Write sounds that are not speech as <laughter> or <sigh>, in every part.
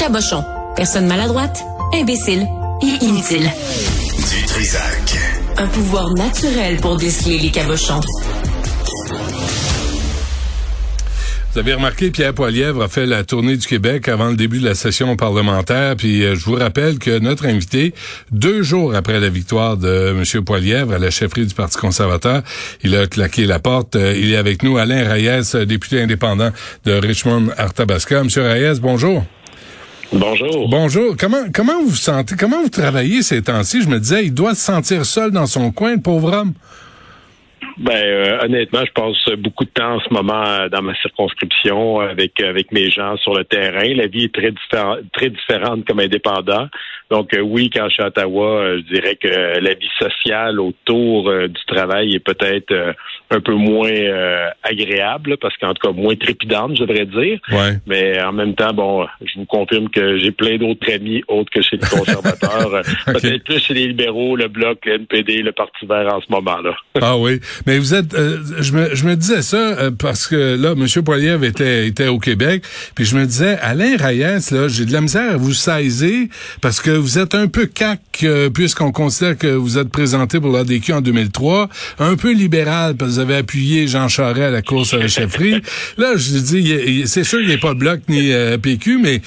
cabochon, personne maladroite, imbécile et inutile. Du Trisac. Un pouvoir naturel pour déceler les cabochons. Vous avez remarqué, Pierre Poilièvre a fait la tournée du Québec avant le début de la session parlementaire. Puis euh, je vous rappelle que notre invité, deux jours après la victoire de M. Poilièvre à la chefferie du Parti conservateur, il a claqué la porte. Euh, il est avec nous, Alain Reyes, député indépendant de Richmond-Arthabasca. Monsieur Reyes, bonjour. Bonjour. Bonjour. Comment comment vous sentez, comment vous travaillez ces temps-ci? Je me disais, il doit se sentir seul dans son coin, le pauvre homme. Ben euh, honnêtement, je passe beaucoup de temps en ce moment euh, dans ma circonscription avec avec mes gens sur le terrain. La vie est très différente, très différente comme indépendant. Donc euh, oui, quand je suis à Ottawa, je dirais que la vie sociale autour du travail est peut-être un peu moins agréable, parce qu'en tout cas moins trépidante, je devrais dire. Ouais. Mais en même temps, bon, je vous confirme que j'ai plein d'autres amis autres que chez les conservateurs. <laughs> Peut-être plus chez les libéraux, le Bloc, le NPD, le Parti vert en ce moment-là. ah oui. Mais vous êtes, euh, je, me, je me disais ça euh, parce que là, M. Poiliev était, était au Québec, puis je me disais, Alain Reyes, là, j'ai de la misère à vous saisir parce que vous êtes un peu cac, euh, puisqu'on considère que vous êtes présenté pour l'ADQ en 2003, un peu libéral parce que vous avez appuyé Jean Charest à la course à la chefferie. là, je dis, c'est sûr qu'il a pas bloc ni PQ, mais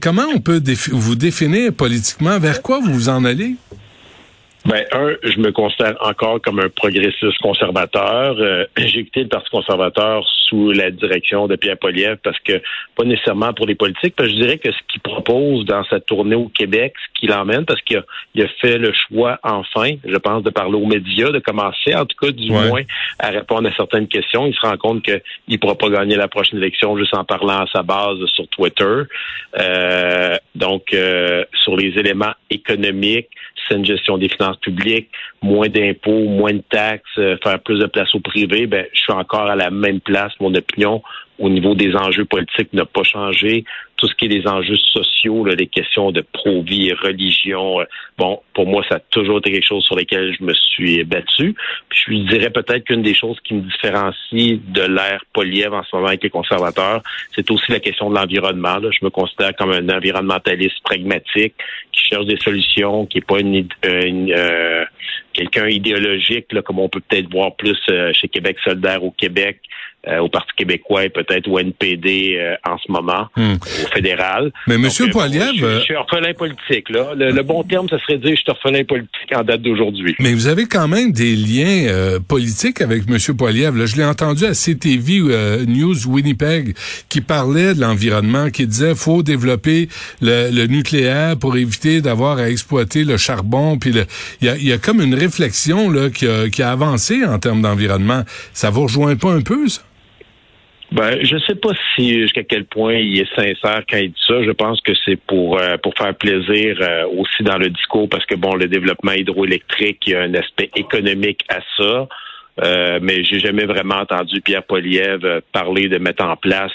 comment on peut vous définir politiquement? Vers quoi vous vous en allez? Ben, un, je me considère encore comme un progressiste conservateur. Euh, <clears throat> j'ai quitté le Parti conservateur sous la direction de Pierre Poliev parce que, pas nécessairement pour les politiques, parce que je dirais que ce qu'il propose dans sa tournée au Québec, ce qu'il emmène, parce qu'il a, il a fait le choix, enfin, je pense, de parler aux médias, de commencer, en tout cas, du moins, à répondre à certaines questions. Il se rend compte qu'il ne pourra pas gagner la prochaine élection juste en parlant à sa base sur Twitter. Euh, donc, euh, sur les éléments économiques, une gestion des finances publiques, moins d'impôts, moins de taxes, euh, faire plus de place au privé, ben, je suis encore à la même place. Mon opinion au niveau des enjeux politiques n'a pas changé. Tout ce qui est des enjeux sociaux, les questions de pro-vie, religion, euh, bon, pour moi, ça a toujours été quelque chose sur lequel je me suis battu. Je dirais peut-être qu'une des choses qui me différencie de l'ère Poliev en ce moment avec les conservateurs, c'est aussi la question de l'environnement. Je me considère comme un environnementaliste pragmatique qui cherche des solutions, qui n'est pas une, une euh, quelqu'un idéologique, là, comme on peut peut-être voir plus euh, chez Québec solidaire au Québec, euh, au Parti québécois et peut-être au NPD euh, en ce moment, hmm. au fédéral. Mais Monsieur euh, Poiliev... Je, suis orphelin politique, là. Le, bon terme, ce serait de dire je suis orphelin politique en date d'aujourd'hui. Mais vous avez quand même des liens politiques avec Monsieur Poiliev. Là, je l'ai entendu à CTV News Winnipeg qui parlait de l'environnement, qui disait faut développer le, nucléaire pour éviter d'avoir à exploiter le charbon. Puis il y a, y a, comme une réflexion là qui a, avancé en termes d'environnement. Ça vous rejoint pas un peu ça? Ben, je sais pas si jusqu'à quel point il est sincère quand il dit ça. Je pense que c'est pour euh, pour faire plaisir euh, aussi dans le discours parce que bon, le développement hydroélectrique, il y a un aspect économique à ça. Euh, mais j'ai jamais vraiment entendu Pierre Poliev parler de mettre en place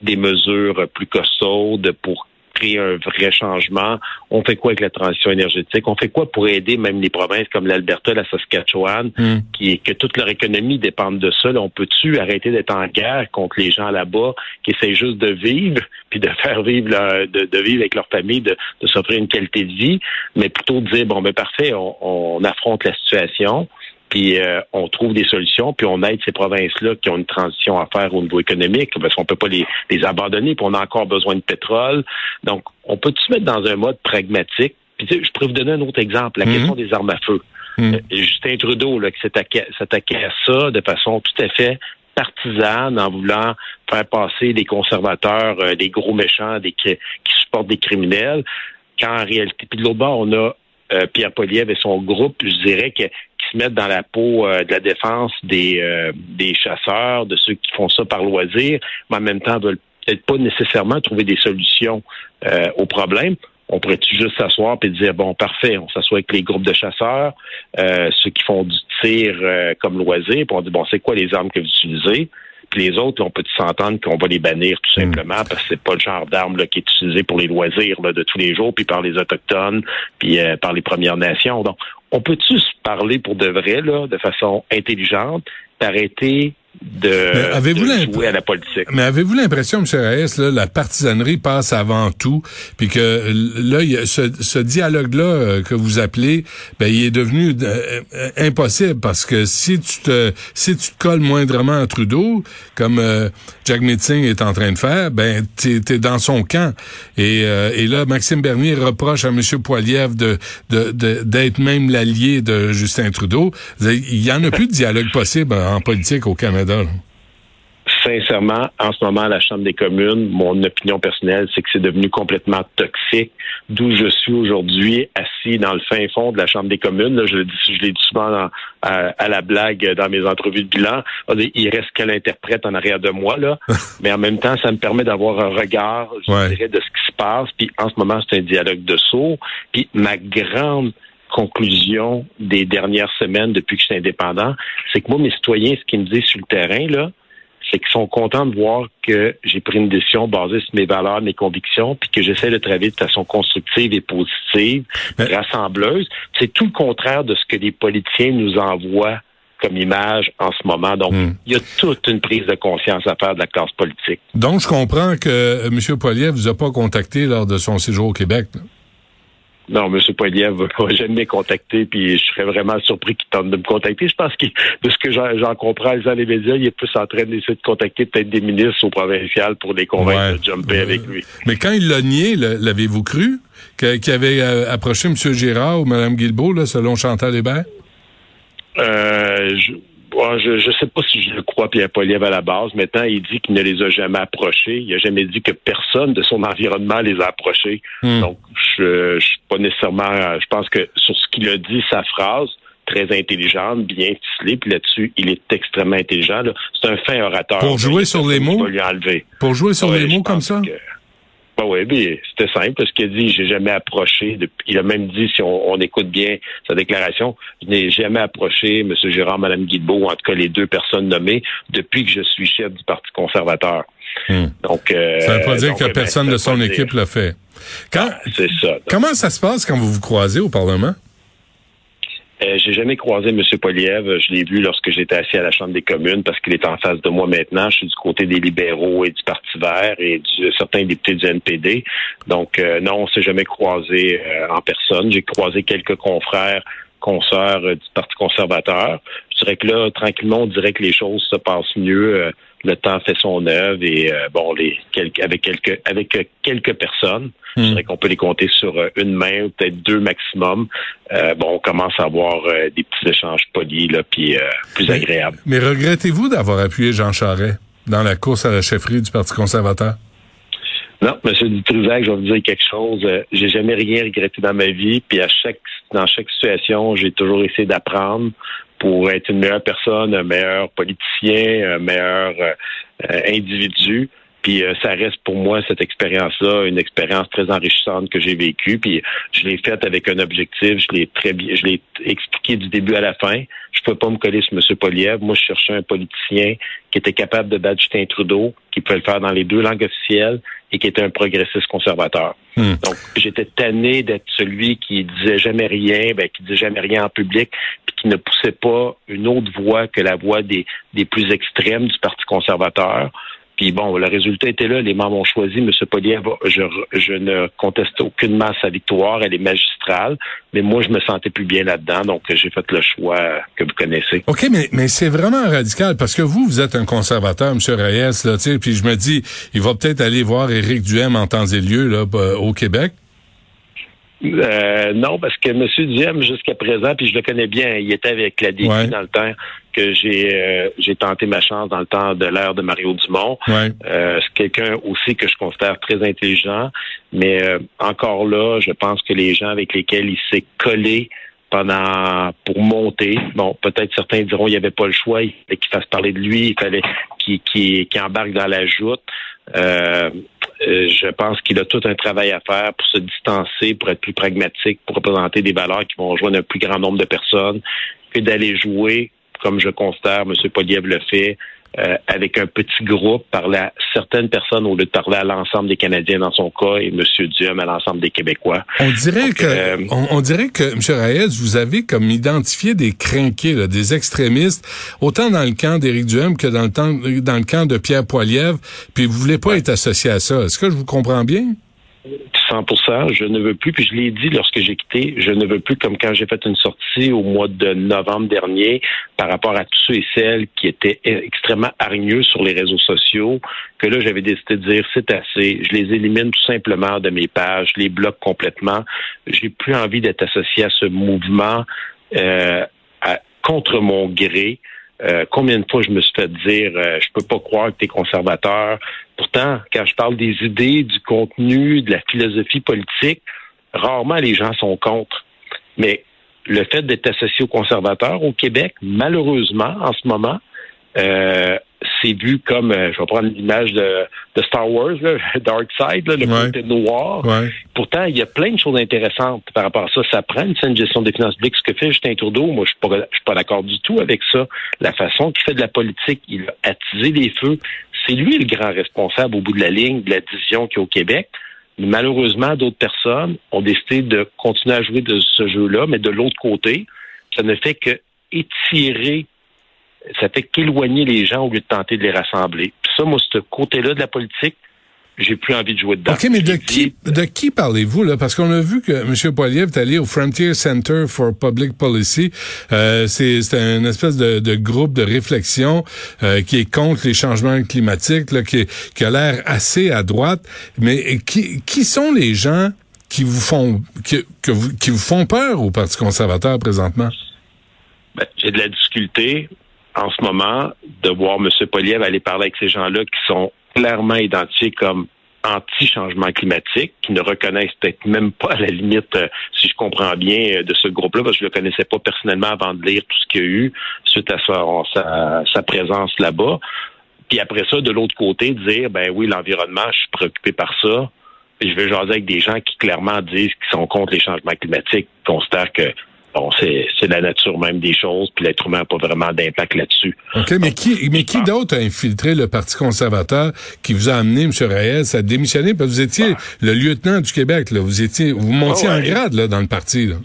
des mesures plus costaudes pour un vrai changement. On fait quoi avec la transition énergétique? On fait quoi pour aider même les provinces comme l'Alberta, la Saskatchewan, hmm. qui que toute leur économie dépend de ça? on peut-tu arrêter d'être en guerre contre les gens là-bas qui essaient juste de vivre, <laughs> puis de faire vivre de, vivre avec leur famille, de, s'offrir une qualité de vie, mais plutôt de dire bon ben parfait, on affronte la situation puis euh, on trouve des solutions, puis on aide ces provinces-là qui ont une transition à faire au niveau économique, parce qu'on peut pas les, les abandonner, puis on a encore besoin de pétrole. Donc, on peut se mettre dans un mode pragmatique. Puis je pourrais vous donner un autre exemple, la mhm. question des armes à feu. Mhm. Euh, Justin Trudeau, là, qui s'attaquait à ça de façon tout à fait partisane en voulant faire passer des conservateurs, euh, des gros méchants, des qui supportent des criminels, quand en réalité, puis de l'autre bord, on a Pierre Poliev et son groupe, je dirais que se mettent dans la peau euh, de la défense des, euh, des chasseurs, de ceux qui font ça par loisir, mais en même temps veulent peut-être pas nécessairement trouver des solutions euh, aux problèmes. On pourrait-tu juste s'asseoir et dire bon parfait, on s'assoit avec les groupes de chasseurs, ceux qui font du tir comme loisir, puis on dit bon c'est quoi les armes que vous utilisez, puis les autres, on peut s'entendre qu'on va les bannir tout hmm. simplement parce que c'est pas le genre d'arme qui est utilisé pour les loisirs de tous les jours, puis par les autochtones, puis par les Premières Nations. Donc, on peut-tu se parler pour de vrai, là, de façon intelligente, d'arrêter de, de jouer à la politique. Mais avez-vous l'impression, M. Reyes, là, la partisanerie passe avant tout, puis que là, y a ce, ce dialogue-là euh, que vous appelez, ben, il est devenu euh, euh, impossible parce que si tu te si tu te colles moindrement à Trudeau, comme Jack Meeting est en train de faire, ben t'es es dans son camp. Et, et là, Maxime Bernier reproche à M. Poiliev de d'être de, même l'allié de Justin Trudeau. Il y en a plus de dialogue possible en politique au Canada. Sincèrement, en ce moment, à la Chambre des communes, mon opinion personnelle, c'est que c'est devenu complètement toxique. D'où je suis aujourd'hui, assis dans le fin fond de la Chambre des communes. Là, je l'ai dit, souvent à, la blague dans mes entrevues de bilan. Il reste qu'elle interprète en arrière de moi, là. <laughs> Mais en même temps, ça me permet d'avoir un regard, je dirais, de ce qui se passe. Puis en ce moment, c'est un dialogue de saut. Puis ma grande conclusion des dernières semaines depuis que je suis indépendant, c'est que moi, mes citoyens, ce qu'ils me disent sur le terrain, là, c'est qu'ils sont contents de voir que j'ai pris une décision basée sur mes valeurs, mes convictions, puis que j'essaie de travailler de façon constructive et positive, rassembleuse. C'est tout le contraire de ce que les politiciens nous envoient comme image en ce moment. Donc, hmm. il y a toute une prise de conscience à faire de la classe politique. Donc, je comprends que euh, M. Poilier vous a pas contacté lors de son séjour au Québec. Non, M. Poiliev <laughs> va jamais contacter, puis je serais vraiment surpris qu'il tente de me contacter. Je pense que de ce que j'en comprends dans les médias, il est plus en train d'essayer de contacter peut-être des ministres au provincial pour les convaincre de jumper avec lui. Mais quand il l'a nié, l'avez-vous cru? Qu'il avait euh, approché M. Girard ou Mme Guilbeault, là, selon Chantal Hébert? Euh, je, je ne sais pas si je le crois Pierre Poliev à la base. Maintenant, il dit qu'il ne les a jamais approchés. Il n'a jamais dit que personne de son environnement les a approchés. Hmm. Donc, je, je suis pas nécessairement. Je pense que sur ce qu'il a dit, sa phrase très intelligente, bien ficelée, puis là-dessus, il est extrêmement intelligent. C'est un fin orateur. Pour jouer sur les mots? Pour jouer sur les mots comme ça? Ben oui, c'était simple. Ce qu'il a dit, j'ai jamais approché. il a même dit, si on, écoute bien sa déclaration, je n'ai jamais approché M. Gérard, Mme Guilbeault, ou en tout cas les deux personnes nommées, depuis que je suis chef du Parti conservateur. Hmm. Donc, euh, ça ne veut pas dire que ben, personne de son équipe l'a fait. Quand, c'est ça. Comment ça se passe quand vous vous croisez au Parlement? Euh, j'ai jamais croisé M. Poliev. Je l'ai vu lorsque j'étais assis à la Chambre des communes parce qu'il est en face de moi maintenant. Je suis du côté des libéraux et du Parti vert et de certains députés du NPD. Donc, euh, non, on s'est jamais croisé euh, en personne. J'ai croisé quelques confrères consoeurs du Parti conservateur. Je dirais que là, tranquillement, on dirait que les choses se passent mieux le temps fait son œuvre et euh, bon, les quelques, avec quelques avec quelques personnes, je hmm. dirais qu'on peut les compter sur euh, une main ou peut-être deux maximum. Euh, bon, on commence à avoir des petits échanges polis là, puis plus agréables. Mais regrettez-vous d'avoir appuyé Jean Charest dans la course à la chefferie du Parti conservateur? Non, Monsieur Dutrisac, je vais vous dire quelque chose. J'ai jamais rien regretté dans ma vie, puis à chaque dans chaque situation, j'ai toujours essayé d'apprendre pour être une meilleure personne, un meilleur politicien, un meilleur euh, individu. Puis euh, ça reste pour moi cette expérience-là une expérience très enrichissante que j'ai vécue. Puis je l'ai faite avec un objectif. Je l'ai très bien, je l'ai expliqué du début à la fin. Je peux pas me coller sur M. Poliev. Moi, je cherchais un politicien qui était capable de battre Justin Trudeau, qui pouvait le faire dans les deux langues officielles, et qui était un progressiste conservateur. Hmm. Donc, j'étais tanné d'être celui qui disait jamais rien, ben, qui disait jamais rien en public, puis qui ne poussait pas une autre voix que la voix des, des plus extrêmes du Parti conservateur. Puis bon, le résultat était là. Les membres ont choisi. M. Poliev, je, je ne conteste aucunement sa victoire. Elle est magistrale. Mais moi, je me sentais plus bien là-dedans. Donc, j'ai fait le choix que vous connaissez. OK, mais, mais c'est vraiment radical parce que vous, vous êtes un conservateur, M. Reyes, là, puis je me dis, il va peut-être aller voir Éric Duhem en temps et lieu là, au Québec? Euh, non, parce que M. Duhem, jusqu'à présent, puis je le connais bien, il était avec la DQ dans le temps que j'ai euh, j'ai tenté ma chance dans le temps de l'ère de Mario Dumont. Euh, c'est quelqu'un aussi que je considère très intelligent, mais encore là, je pense que les gens avec lesquels il s'est collé pendant pour monter. Bon, peut-être certains diront qu'il n'y avait pas le choix, il fallait qu'il fasse parler de lui, il fallait qu'il embarque dans la joute. Euh, euh, je pense qu'il a tout un travail à faire pour se distancer, pour être plus pragmatique, pour représenter des valeurs qui vont rejoindre un plus grand nombre de personnes, que d'aller jouer, comme je considère M. Poliev le fait, euh, avec un petit groupe, parler à certaines personnes au lieu de parler à l'ensemble des Canadiens dans son cas et M. Duhem à l'ensemble des Québécois. On dirait que, euh, on, dirait que, M. Reyes, vous avez comme identifié des crinqués, des extrémistes, autant dans le camp d'Éric Duhem que dans le, temps, dans le camp de Pierre Poilievre, puis vous voulez pas être associé à ça. Est-ce que je vous comprends bien? 100% je ne veux plus, puis je l'ai dit lorsque j'ai quitté, je ne veux plus comme quand j'ai fait une sortie au mois de novembre dernier par rapport à tous ceux et celles qui étaient extrêmement hargneux sur les réseaux sociaux, que là j'avais décidé de dire c'est assez, je les élimine tout simplement de mes pages, je les bloque complètement. J'ai plus envie d'être associé à ce mouvement euh, contre mon gré. Euh, combien de fois je me suis fait dire euh, je peux pas croire que tu es conservateur. Pourtant, quand je parle des idées, du contenu, de la philosophie politique, rarement les gens sont contre. Mais le fait d'être associé aux conservateurs au Québec, malheureusement, en ce moment, euh, c'est vu comme, euh, je vais prendre l'image de, de, Star Wars, là, <laughs> Dark Side, le côté noir. Pourtant, il y a plein de choses intéressantes par rapport à ça. Ça prend une saine gestion des finances publiques. Ce que fait Justin Trudeau, moi, je suis pas, pas d'accord du tout avec ça. La façon qu'il fait de la politique, il a attisé les feux. C'est lui le grand responsable au bout de la ligne de la division qu'il y au Québec. Malheureusement, d'autres personnes ont décidé de continuer à jouer de ce jeu-là, mais de l'autre côté, ça ne fait que étirer ça fait qu'éloigner les gens au lieu de tenter de les rassembler. Puis ça, moi, ce côté-là de la politique, j'ai plus envie de jouer dedans. OK, mais de qui, de qui parlez-vous, là? Parce qu'on a vu que M. Poilievre est allé au Frontier Center for Public Policy. Euh, c'est une espèce de, de, groupe de réflexion euh, qui est contre les changements climatiques, là, qui, qui a l'air assez à droite. Mais qui, qui sont les gens qui vous font qui, que vous, qui vous font peur au Parti conservateur présentement? Ben, j'ai de la difficulté en ce moment de voir M. Poliev aller parler avec ces gens-là qui sont clairement identifiés comme anti-changement climatique, qui ne reconnaissent peut-être même pas à la limite, euh, si je comprends bien, euh, de ce groupe-là, parce que je le connaissais pas personnellement avant de lire tout ce qu'il y a eu suite à sa, sa, présence là-bas. Puis après ça, de l'autre côté, dire, ben oui, l'environnement, je suis préoccupé par ça. je vais jaser avec des gens qui clairement disent qu'ils sont contre les changements climatiques, considèrent que Bon, c'est, la nature même des choses, puis l'être humain n'a pas vraiment d'impact là-dessus. OK, mais qui, mais qui d'autre a infiltré le Parti conservateur qui vous a amené, M. Reyes, à démissionner? Parce que vous étiez le lieutenant du Québec, là. Vous étiez, vous montiez en grade, là, dans le parti, là.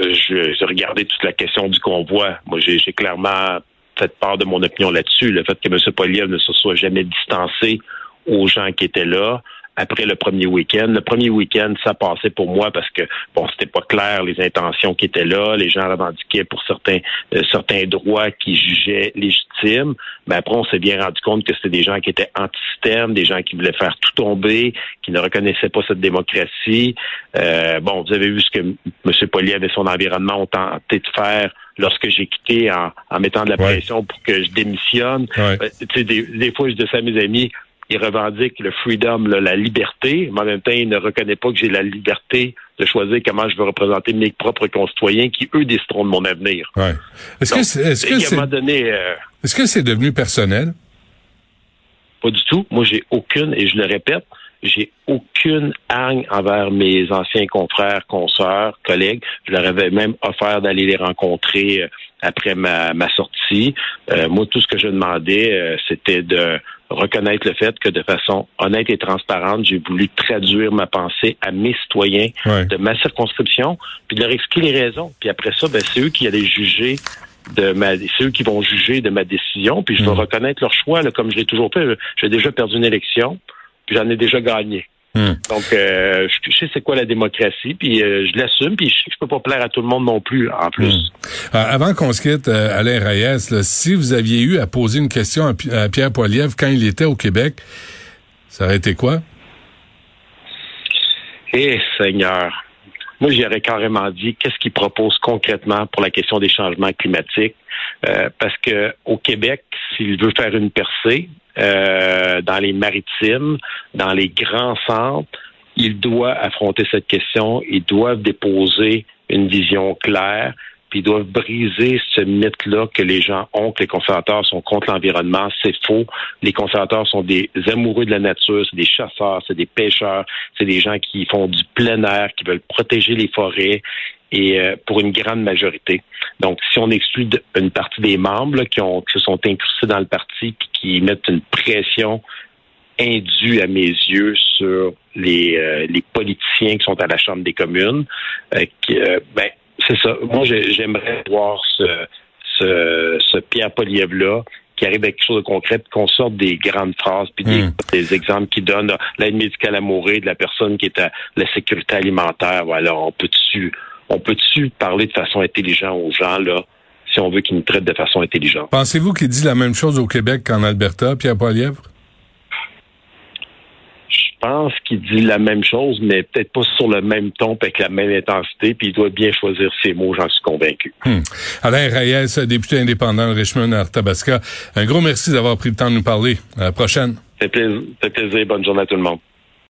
Euh, je, j'ai regardé toute la question du convoi. Moi, j'ai, clairement fait part de mon opinion là-dessus. Le fait que M. Poliev ne se soit jamais distancé aux gens qui étaient là, après le premier week-end. Le premier week-end, ça passait pour moi parce que bon, c'était pas clair les intentions qui étaient là. Les gens revendiquaient pour certains euh, certains droits qu'ils jugeaient légitimes. Mais après, on s'est bien rendu compte que c'était des gens qui étaient anti-système, des gens qui voulaient faire tout tomber, qui ne reconnaissaient pas cette démocratie. Euh, bon, vous avez vu ce que M. Poliev et son environnement ont tenté de faire lorsque j'ai quitté en, mettant de la pression pour que je démissionne. Euh, des, des fois, je dis ça à mes amis, il revendique le freedom, la liberté, mais en même temps, il ne reconnaît pas que j'ai la liberté de choisir comment je veux représenter mes propres concitoyens qui, eux, décideront de mon avenir. Ouais. Est-ce que c'est est-ce que c'est euh, est-ce que c'est devenu personnel? Pas du tout. Moi, j'ai aucune, et je le répète, j'ai aucune haine envers mes anciens confrères, consoeurs, collègues. Je leur avais même offert d'aller les rencontrer euh, après ma, ma sortie. Euh, moi, tout ce que je demandais, c'était de reconnaître le fait que de façon honnête et transparente, j'ai voulu traduire ma pensée à mes citoyens de ma circonscription, puis de leur expliquer les raisons. Puis après ça, ben, c'est eux qui allaient juger de ma c'est eux qui vont juger de ma décision, puis je vais mm. reconnaître leur choix, là, comme je l'ai toujours fait. J'ai déjà perdu une élection, puis j'en ai déjà gagné. Hmm. Donc, euh, je, sais c'est quoi la démocratie, puis euh, je l'assume, puis je sais que je peux pas plaire à tout le monde non plus, en plus. Hmm. Euh, avant qu'on se quitte, Alain Reyes, si vous aviez eu à poser une question à, Pierre Poilievre quand il était au Québec, ça aurait été quoi? Eh, Seigneur. Moi, j'aurais carrément dit qu'est-ce qu'il propose concrètement pour la question des changements climatiques? parce que au Québec, s'il veut faire une percée, euh, dans les maritimes, dans les grands centres, ils doivent affronter cette question, ils doivent déposer une vision claire, puis ils doivent briser ce mythe-là que les gens ont, que les conservateurs sont contre l'environnement. C'est faux. Les conservateurs sont des amoureux de la nature, c'est des chasseurs, c'est des pêcheurs, c'est des gens qui font du plein air, qui veulent protéger les forêts. et euh, pour une grande majorité. Donc, si on exclut une partie des membres qui, ont, qui se sont incrustés dans le parti et qui mettent une pression indue à mes yeux sur les, euh, les politiciens qui sont à la Chambre des communes, euh, ben, c'est ça. Moi, j'aimerais voir ce, ce, ce Pierre Poliev-là qui arrive avec quelque chose de concret, qu'on sorte des grandes phrases, puis des, hmm. exemples qui donnent l'aide médicale à mourir de la personne qui est à la sécurité alimentaire. Voilà, on peut-tu on peut-tu parler de façon intelligente aux gens, là, si on veut qu'ils nous traitent de façon intelligente? Pensez-vous qu'il dit la même chose au Québec qu'en Alberta, Pierre Poilievre? Pense qu'il dit la même chose, mais peut-être pas sur le même ton, avec la même intensité, puis il doit bien choisir ses mots, j'en suis convaincu. Hmm. Alain Reyes, député indépendant de Richmond, Arthabasca, un gros merci d'avoir pris le temps de nous parler. À la prochaine. Ça fait plaisir. Bonne journée à tout le monde.